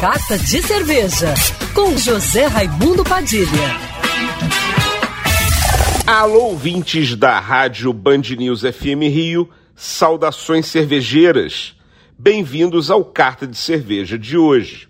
Carta de Cerveja, com José Raimundo Padilha. Alô, ouvintes da Rádio Band News FM Rio, saudações cervejeiras. Bem-vindos ao Carta de Cerveja de hoje.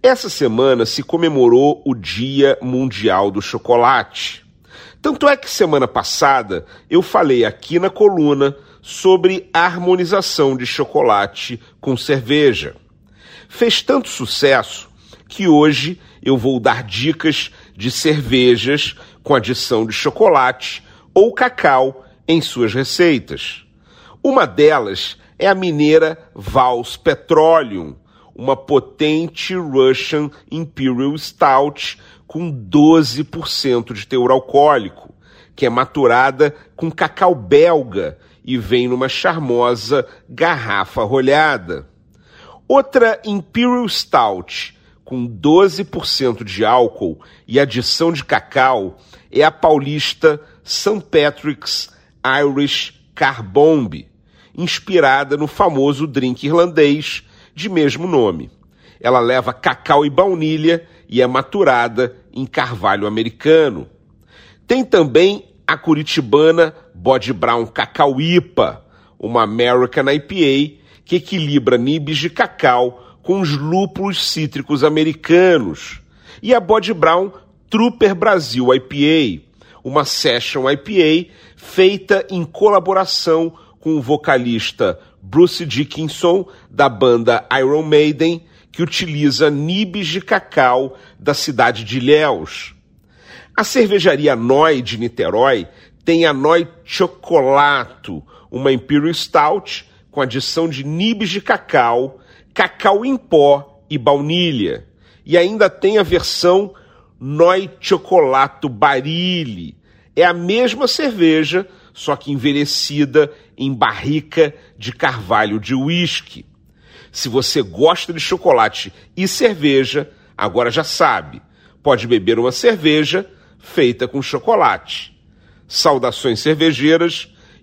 Essa semana se comemorou o Dia Mundial do Chocolate. Tanto é que semana passada eu falei aqui na coluna sobre harmonização de chocolate com cerveja. Fez tanto sucesso que hoje eu vou dar dicas de cervejas com adição de chocolate ou cacau em suas receitas. Uma delas é a mineira Vals Petroleum, uma potente Russian Imperial Stout com 12% de teor alcoólico, que é maturada com cacau belga e vem numa charmosa garrafa rolhada. Outra Imperial Stout com 12% de álcool e adição de cacau é a paulista St. Patrick's Irish Car Bomb, inspirada no famoso drink irlandês de mesmo nome. Ela leva cacau e baunilha e é maturada em carvalho americano. Tem também a curitibana Bode Brown Cacau IPA, uma American IPA que equilibra nibs de cacau com os lúpulos cítricos americanos. E a Bode Brown Trooper Brasil IPA, uma session IPA feita em colaboração com o vocalista Bruce Dickinson da banda Iron Maiden, que utiliza nibs de cacau da cidade de Ilhéus. A cervejaria Noi de Niterói tem a Noi Chocolato, uma Imperial Stout com adição de nibs de cacau, cacau em pó e baunilha. E ainda tem a versão Noi Chocolato Barille. É a mesma cerveja, só que envelhecida em barrica de carvalho de uísque. Se você gosta de chocolate e cerveja, agora já sabe, pode beber uma cerveja feita com chocolate. Saudações cervejeiras